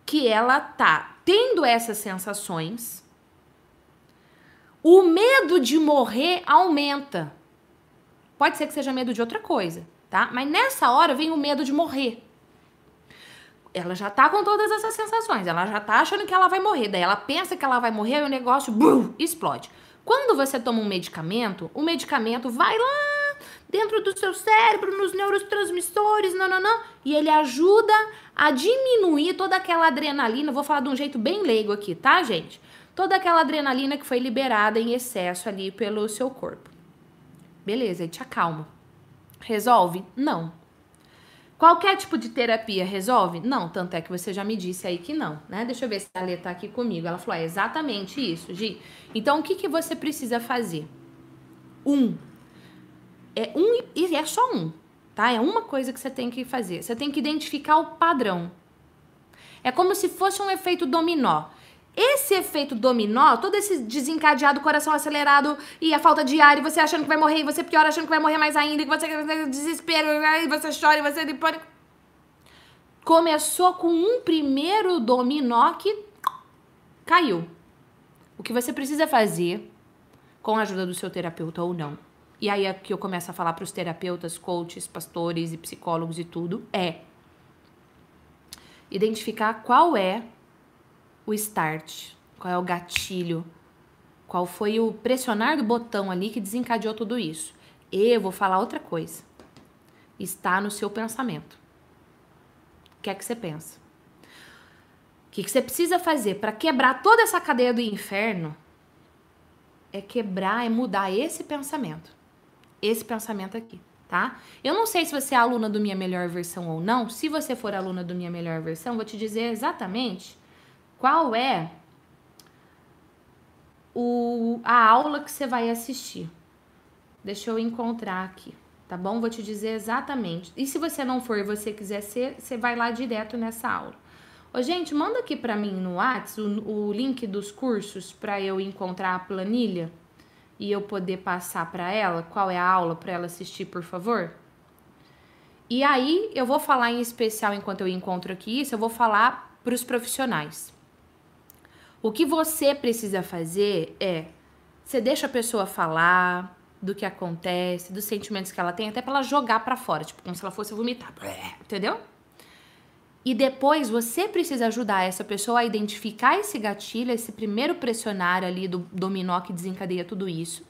S1: que ela tá tendo essas sensações, o medo de morrer aumenta. Pode ser que seja medo de outra coisa, tá? Mas nessa hora vem o medo de morrer. Ela já tá com todas essas sensações, ela já tá achando que ela vai morrer, daí ela pensa que ela vai morrer e o negócio explode. Quando você toma um medicamento, o medicamento vai lá dentro do seu cérebro, nos neurotransmissores, não, não, não, e ele ajuda a diminuir toda aquela adrenalina. Vou falar de um jeito bem leigo aqui, tá, gente? Toda aquela adrenalina que foi liberada em excesso ali pelo seu corpo. Beleza, e te acalma. Resolve? Não. Qualquer tipo de terapia resolve? Não, tanto é que você já me disse aí que não, né? Deixa eu ver se a Lê tá aqui comigo. Ela falou, é exatamente isso, Gi. Então, o que, que você precisa fazer? Um. É um e é só um, tá? É uma coisa que você tem que fazer. Você tem que identificar o padrão. É como se fosse um efeito dominó. Esse efeito dominó, todo esse desencadeado, coração acelerado e a falta de ar, e você achando que vai morrer, e você pior achando que vai morrer mais ainda, e você desespero, e você chora, e você depois. Começou com um primeiro dominó que caiu. O que você precisa fazer, com a ajuda do seu terapeuta ou não, e aí é que eu começo a falar para os terapeutas, coaches, pastores e psicólogos e tudo, é identificar qual é o start, qual é o gatilho, qual foi o pressionar do botão ali que desencadeou tudo isso. E eu vou falar outra coisa. Está no seu pensamento. O que é que você pensa? O que, que você precisa fazer para quebrar toda essa cadeia do inferno? É quebrar, é mudar esse pensamento. Esse pensamento aqui, tá? Eu não sei se você é aluna do Minha Melhor Versão ou não. Se você for aluna do Minha Melhor Versão, vou te dizer exatamente qual é o, a aula que você vai assistir. Deixa eu encontrar aqui, tá bom? Vou te dizer exatamente. E se você não for e você quiser ser, você vai lá direto nessa aula. Ô, gente, manda aqui para mim no WhatsApp o, o link dos cursos para eu encontrar a planilha e eu poder passar para ela qual é a aula para ela assistir, por favor? E aí eu vou falar em especial enquanto eu encontro aqui isso, eu vou falar para os profissionais. O que você precisa fazer é você deixa a pessoa falar do que acontece, dos sentimentos que ela tem, até para ela jogar para fora, tipo como se ela fosse vomitar, entendeu? E depois você precisa ajudar essa pessoa a identificar esse gatilho, esse primeiro pressionar ali do dominó que desencadeia tudo isso.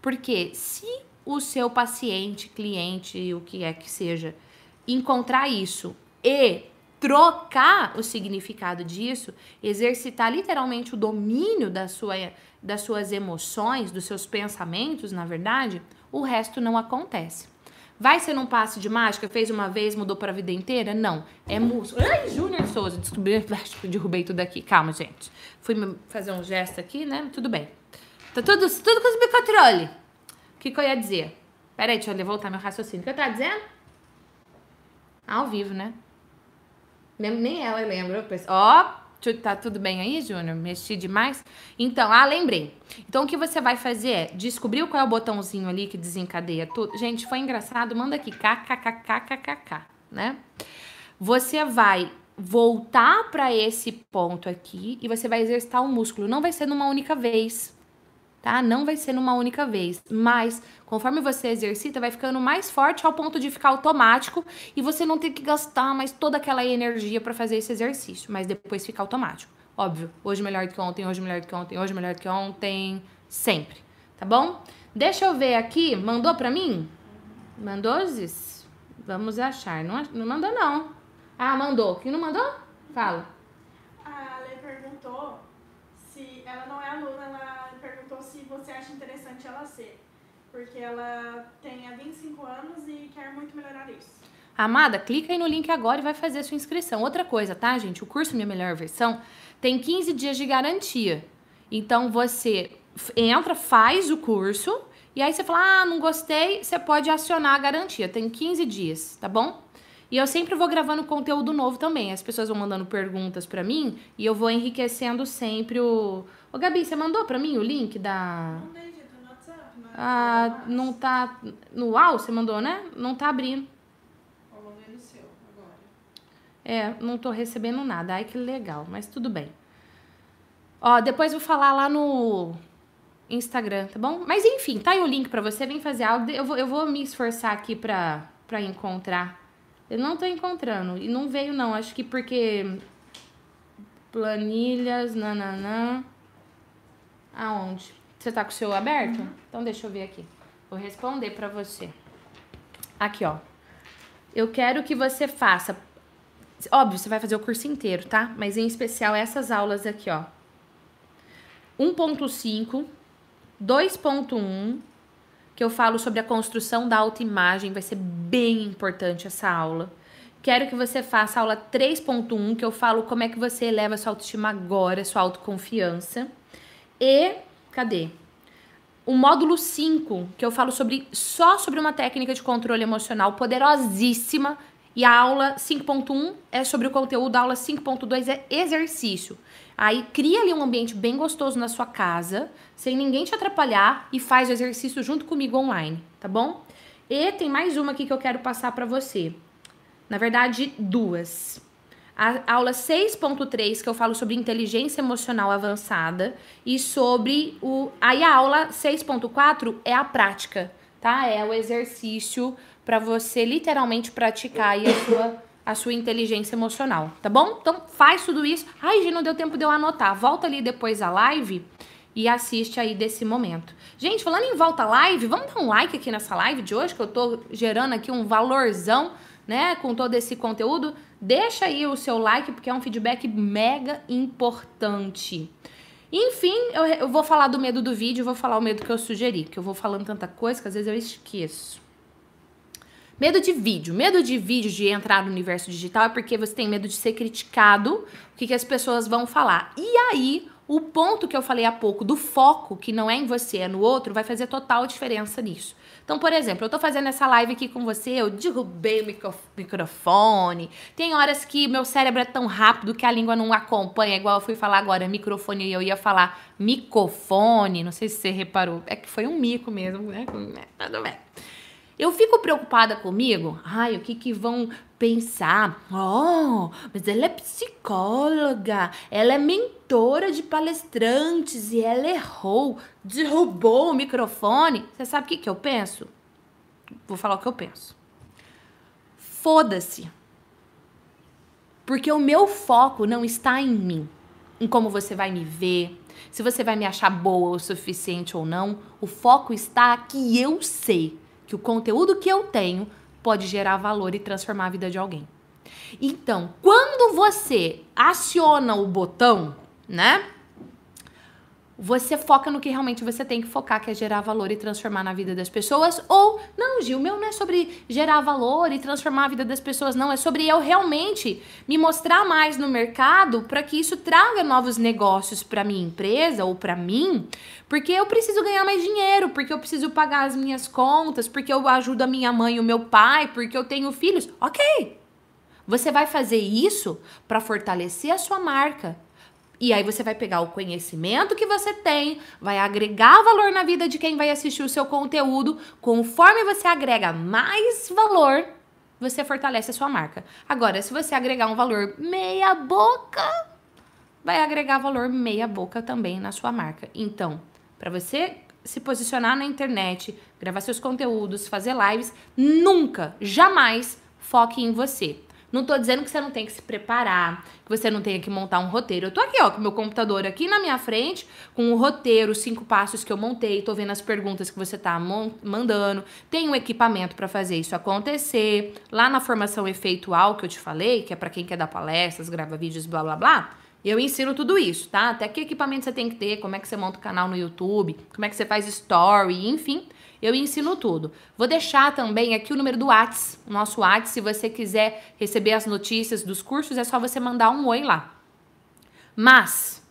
S1: Porque se o seu paciente, cliente, o que é que seja, encontrar isso e trocar o significado disso, exercitar literalmente o domínio da sua, das suas emoções, dos seus pensamentos, na verdade, o resto não acontece. Vai ser num passe de mágica? Fez uma vez, mudou para a vida inteira? Não. É músculo. Ai, Júnior Souza, descobri. Derrubei tudo aqui. Calma, gente. Fui fazer um gesto aqui, né? Tudo bem. Tá tudo, tudo com o controle. O que, que eu ia dizer? Peraí, deixa eu voltar meu raciocínio. O que eu tava dizendo? Ao vivo, né? Nem ela lembra. Ó, tá tudo bem aí, Júnior? Mexi demais? Então, ah, lembrei. Então, o que você vai fazer é descobrir qual é o botãozinho ali que desencadeia tudo. Gente, foi engraçado. Manda aqui, kkkkkkk, né? Você vai voltar para esse ponto aqui e você vai exercitar o músculo. Não vai ser numa única vez tá? Não vai ser numa única vez, mas conforme você exercita, vai ficando mais forte ao ponto de ficar automático e você não ter que gastar mais toda aquela energia para fazer esse exercício, mas depois fica automático. Óbvio, hoje melhor do que ontem, hoje melhor do que ontem, hoje melhor do que ontem, sempre, tá bom? Deixa eu ver aqui, mandou para mim? Mandou, Zis? Vamos achar. Não, não mandou, não. Ah, mandou. Quem não mandou? Fala.
S2: A Ale perguntou se ela não é aluna, ela você acha interessante ela ser. Porque ela tem há 25 anos e quer muito melhorar isso.
S1: Amada, clica aí no link agora e vai fazer a sua inscrição. Outra coisa, tá, gente? O curso Minha Melhor Versão tem 15 dias de garantia. Então você entra, faz o curso e aí você fala: "Ah, não gostei", você pode acionar a garantia. Tem 15 dias, tá bom? E eu sempre vou gravando conteúdo novo também. As pessoas vão mandando perguntas para mim e eu vou enriquecendo sempre o, Ô, Gabi, você mandou pra mim o link da.
S2: Mandei no WhatsApp, mas.
S1: Ah, não tá. No UAU você mandou, né? Não tá abrindo.
S2: No seu agora.
S1: É, não tô recebendo nada. Ai, que legal, mas tudo bem. Ó, depois vou falar lá no Instagram, tá bom? Mas enfim, tá aí o link pra você, vem fazer algo. Eu vou, eu vou me esforçar aqui pra, pra encontrar. Eu não tô encontrando. E não veio, não. Acho que porque. Planilhas, nananã. Aonde? Você tá com o seu aberto? Uhum. Então deixa eu ver aqui. Vou responder para você. Aqui, ó. Eu quero que você faça. Óbvio, você vai fazer o curso inteiro, tá? Mas em especial essas aulas aqui, ó. 1.5, 2.1, que eu falo sobre a construção da autoimagem, vai ser bem importante essa aula. Quero que você faça a aula 3.1, que eu falo como é que você eleva sua autoestima agora, sua autoconfiança. E cadê? O módulo 5, que eu falo sobre só sobre uma técnica de controle emocional poderosíssima. E a aula 5.1 é sobre o conteúdo, a aula 5.2 é exercício. Aí cria ali um ambiente bem gostoso na sua casa, sem ninguém te atrapalhar e faz o exercício junto comigo online, tá bom? E tem mais uma aqui que eu quero passar para você. Na verdade, duas a aula 6.3, que eu falo sobre inteligência emocional avançada, e sobre o. Aí a aula 6.4 é a prática, tá? É o exercício para você literalmente praticar aí a sua, a sua inteligência emocional, tá bom? Então faz tudo isso. Ai, gente, não deu tempo de eu anotar. Volta ali depois a live e assiste aí desse momento. Gente, falando em volta live, vamos dar um like aqui nessa live de hoje, que eu tô gerando aqui um valorzão, né, com todo esse conteúdo. Deixa aí o seu like, porque é um feedback mega importante. Enfim, eu, eu vou falar do medo do vídeo, vou falar o medo que eu sugeri, que eu vou falando tanta coisa que às vezes eu esqueço. Medo de vídeo. Medo de vídeo, de entrar no universo digital, é porque você tem medo de ser criticado, o que, que as pessoas vão falar. E aí, o ponto que eu falei há pouco do foco, que não é em você, é no outro, vai fazer total diferença nisso. Então, por exemplo, eu tô fazendo essa live aqui com você, eu derrubei o micro microfone. Tem horas que meu cérebro é tão rápido que a língua não acompanha, igual eu fui falar agora, microfone, e eu ia falar microfone. Não sei se você reparou. É que foi um mico mesmo, né? Tudo bem. Eu fico preocupada comigo. Ai, o que que vão pensar? Oh, mas ela é psicóloga, ela é mentora de palestrantes e ela errou, derrubou o microfone. Você sabe o que que eu penso? Vou falar o que eu penso. Foda-se. Porque o meu foco não está em mim, em como você vai me ver, se você vai me achar boa o suficiente ou não. O foco está que eu sei que o conteúdo que eu tenho pode gerar valor e transformar a vida de alguém. Então, quando você aciona o botão, né? Você foca no que realmente você tem que focar, que é gerar valor e transformar na vida das pessoas. Ou, não, Gil, meu não é sobre gerar valor e transformar a vida das pessoas, não. É sobre eu realmente me mostrar mais no mercado para que isso traga novos negócios para minha empresa ou para mim, porque eu preciso ganhar mais dinheiro, porque eu preciso pagar as minhas contas, porque eu ajudo a minha mãe e o meu pai, porque eu tenho filhos. Ok. Você vai fazer isso para fortalecer a sua marca e aí você vai pegar o conhecimento que você tem, vai agregar valor na vida de quem vai assistir o seu conteúdo. Conforme você agrega mais valor, você fortalece a sua marca. Agora, se você agregar um valor meia boca, vai agregar valor meia boca também na sua marca. Então, para você se posicionar na internet, gravar seus conteúdos, fazer lives, nunca, jamais foque em você. Não tô dizendo que você não tem que se preparar, que você não tenha que montar um roteiro. Eu tô aqui, ó, com o meu computador aqui na minha frente, com o roteiro, os cinco passos que eu montei, tô vendo as perguntas que você tá mandando, tem um equipamento para fazer isso acontecer. Lá na formação efeitual que eu te falei, que é para quem quer dar palestras, grava vídeos, blá blá blá, eu ensino tudo isso, tá? Até que equipamento você tem que ter, como é que você monta o canal no YouTube, como é que você faz story, enfim. Eu ensino tudo. Vou deixar também aqui o número do Whats, o nosso Whats, se você quiser receber as notícias dos cursos, é só você mandar um oi lá. Mas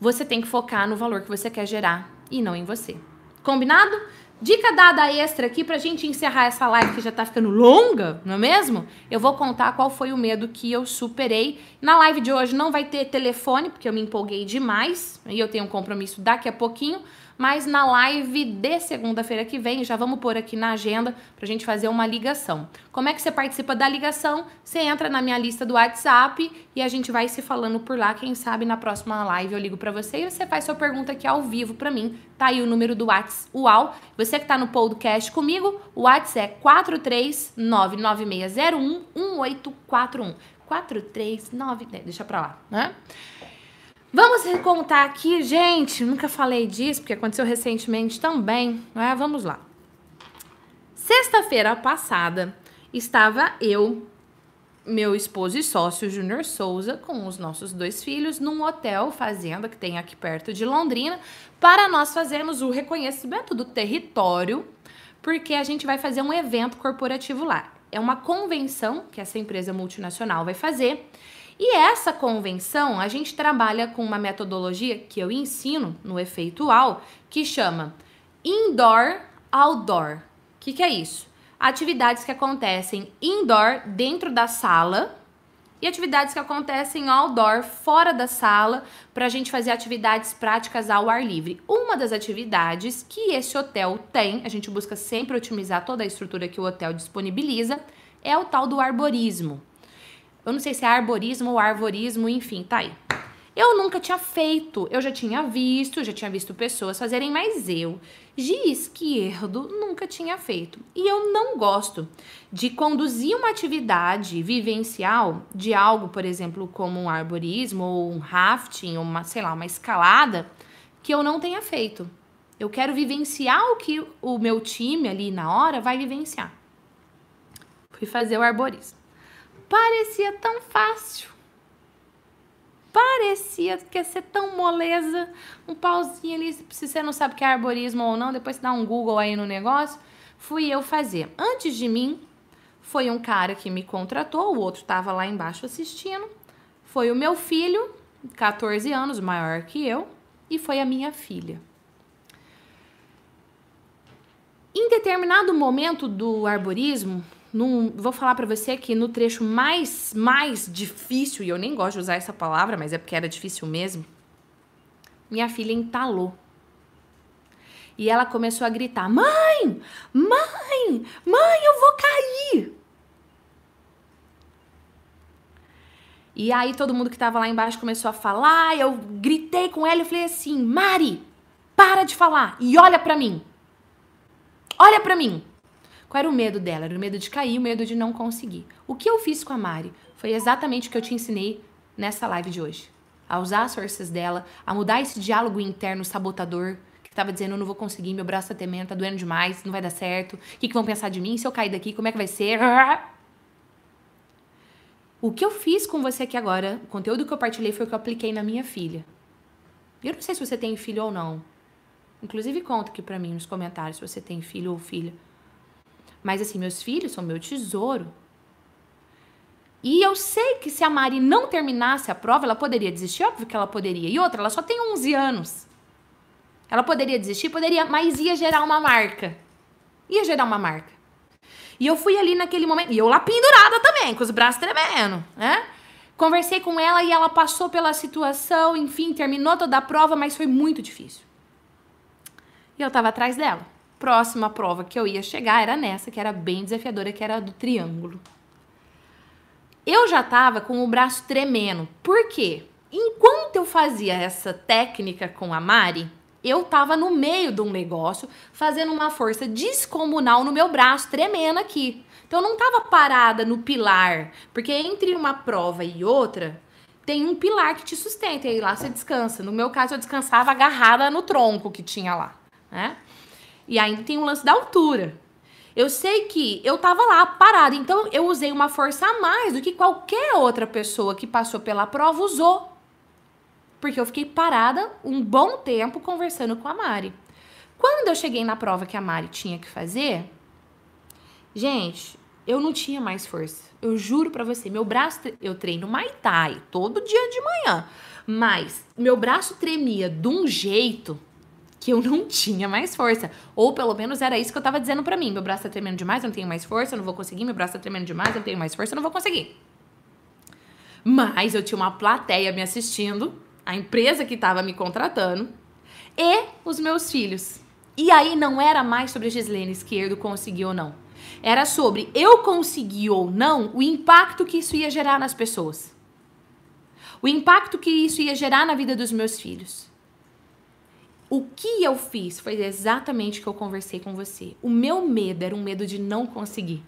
S1: você tem que focar no valor que você quer gerar e não em você. Combinado? Dica dada extra aqui pra gente encerrar essa live que já tá ficando longa, não é mesmo? Eu vou contar qual foi o medo que eu superei. Na live de hoje não vai ter telefone, porque eu me empolguei demais e eu tenho um compromisso daqui a pouquinho mas na live de segunda-feira que vem, já vamos pôr aqui na agenda pra gente fazer uma ligação. Como é que você participa da ligação? Você entra na minha lista do WhatsApp e a gente vai se falando por lá. Quem sabe na próxima live eu ligo para você e você faz sua pergunta aqui ao vivo para mim. Tá aí o número do WhatsApp, UAU. Você que tá no podcast comigo, o WhatsApp é 43996011841. 439, deixa pra lá, né? Vamos recontar aqui, gente. Nunca falei disso, porque aconteceu recentemente também. Né? Vamos lá. Sexta-feira passada, estava eu, meu esposo e sócio Júnior Souza, com os nossos dois filhos, num hotel fazenda que tem aqui perto de Londrina, para nós fazermos o reconhecimento do território, porque a gente vai fazer um evento corporativo lá. É uma convenção que essa empresa multinacional vai fazer e essa convenção, a gente trabalha com uma metodologia que eu ensino no efeitual, que chama Indoor Outdoor. O que, que é isso? Atividades que acontecem indoor, dentro da sala, e atividades que acontecem outdoor, fora da sala, para a gente fazer atividades práticas ao ar livre. Uma das atividades que esse hotel tem, a gente busca sempre otimizar toda a estrutura que o hotel disponibiliza, é o tal do arborismo. Eu não sei se é arborismo ou arvorismo, enfim, tá aí. Eu nunca tinha feito, eu já tinha visto, já tinha visto pessoas fazerem, mas eu, de esquerdo, nunca tinha feito. E eu não gosto de conduzir uma atividade vivencial de algo, por exemplo, como um arborismo ou um rafting, ou uma, sei lá, uma escalada, que eu não tenha feito. Eu quero vivenciar o que o meu time ali na hora vai vivenciar. Fui fazer o arborismo. Parecia tão fácil. Parecia que ia ser tão moleza. Um pauzinho ali, se você não sabe o que é arborismo ou não, depois você dá um Google aí no negócio. fui eu fazer. Antes de mim, foi um cara que me contratou, o outro estava lá embaixo assistindo. Foi o meu filho, 14 anos, maior que eu, e foi a minha filha. Em determinado momento do arborismo, num, vou falar para você que no trecho mais mais difícil, e eu nem gosto de usar essa palavra, mas é porque era difícil mesmo. Minha filha entalou. E ela começou a gritar: "Mãe! Mãe! Mãe, eu vou cair!" E aí todo mundo que tava lá embaixo começou a falar, eu gritei com ela e falei assim: "Mari, para de falar e olha para mim." Olha para mim. Qual era o medo dela? Era o medo de cair, o medo de não conseguir. O que eu fiz com a Mari foi exatamente o que eu te ensinei nessa live de hoje. A usar as forças dela, a mudar esse diálogo interno sabotador que estava dizendo eu não vou conseguir, meu braço tá temendo, tá doendo demais, não vai dar certo. O que, que vão pensar de mim? Se eu cair daqui, como é que vai ser? *laughs* O que eu fiz com você aqui agora, o conteúdo que eu partilhei foi o que eu apliquei na minha filha. Eu não sei se você tem filho ou não. Inclusive, conta aqui pra mim nos comentários se você tem filho ou filha. Mas assim, meus filhos são meu tesouro. E eu sei que se a Mari não terminasse a prova, ela poderia desistir, óbvio que ela poderia. E outra, ela só tem 11 anos. Ela poderia desistir, poderia, mas ia gerar uma marca. Ia gerar uma marca. E eu fui ali naquele momento, e eu lá pendurada também, com os braços tremendo, né? Conversei com ela e ela passou pela situação, enfim, terminou toda a prova, mas foi muito difícil. E eu tava atrás dela. Próxima prova que eu ia chegar era nessa, que era bem desafiadora, que era a do triângulo. Eu já tava com o braço tremendo. Por quê? Enquanto eu fazia essa técnica com a Mari, eu tava no meio de um negócio, fazendo uma força descomunal no meu braço, tremendo aqui. Então eu não tava parada no pilar, porque entre uma prova e outra, tem um pilar que te sustenta, e aí lá você descansa. No meu caso, eu descansava agarrada no tronco que tinha lá né? E ainda tem o lance da altura. Eu sei que eu tava lá parada, então eu usei uma força a mais do que qualquer outra pessoa que passou pela prova usou. Porque eu fiquei parada um bom tempo conversando com a Mari. Quando eu cheguei na prova que a Mari tinha que fazer, gente, eu não tinha mais força. Eu juro para você, meu braço, eu treino Muay Thai todo dia de manhã, mas meu braço tremia de um jeito que eu não tinha mais força. Ou pelo menos era isso que eu tava dizendo para mim. Meu braço tá tremendo demais, eu não tenho mais força, eu não vou conseguir. Meu braço tá tremendo demais, eu não tenho mais força, eu não vou conseguir. Mas eu tinha uma plateia me assistindo, a empresa que tava me contratando e os meus filhos. E aí não era mais sobre Gislene Esquerdo conseguir ou não. Era sobre eu conseguir ou não o impacto que isso ia gerar nas pessoas. O impacto que isso ia gerar na vida dos meus filhos. O que eu fiz foi exatamente o que eu conversei com você. O meu medo era um medo de não conseguir,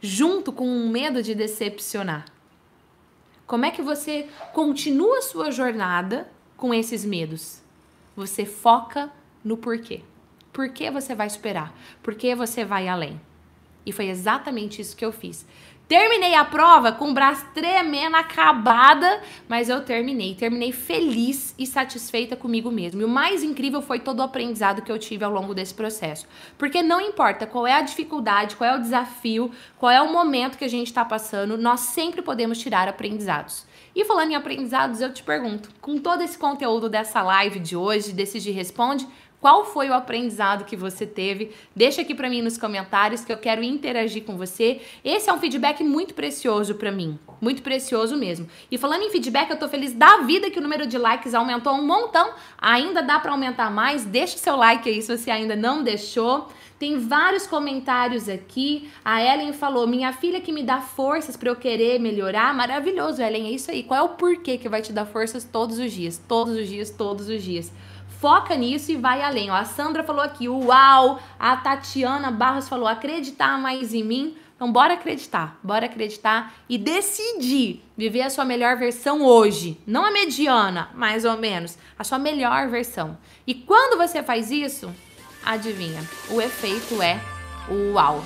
S1: junto com um medo de decepcionar. Como é que você continua a sua jornada com esses medos? Você foca no porquê. Por que você vai superar? Por que você vai além? E foi exatamente isso que eu fiz. Terminei a prova com o braço tremendo, acabada, mas eu terminei. Terminei feliz e satisfeita comigo mesmo. E o mais incrível foi todo o aprendizado que eu tive ao longo desse processo. Porque não importa qual é a dificuldade, qual é o desafio, qual é o momento que a gente está passando, nós sempre podemos tirar aprendizados. E falando em aprendizados, eu te pergunto, com todo esse conteúdo dessa live de hoje, desse de Responde, qual foi o aprendizado que você teve? Deixa aqui para mim nos comentários que eu quero interagir com você. Esse é um feedback muito precioso para mim, muito precioso mesmo. E falando em feedback, eu tô feliz da vida que o número de likes aumentou um montão. Ainda dá para aumentar mais? Deixa seu like aí se você ainda não deixou. Tem vários comentários aqui. A Ellen falou: "Minha filha que me dá forças para eu querer melhorar". Maravilhoso, Ellen, é isso aí. Qual é o porquê que vai te dar forças todos os dias? Todos os dias, todos os dias foca nisso e vai além. Ó, a Sandra falou aqui, uau! A Tatiana Barros falou, acreditar mais em mim. Então, bora acreditar, bora acreditar e decidir viver a sua melhor versão hoje. Não a mediana, mais ou menos, a sua melhor versão. E quando você faz isso, adivinha, o efeito é uau!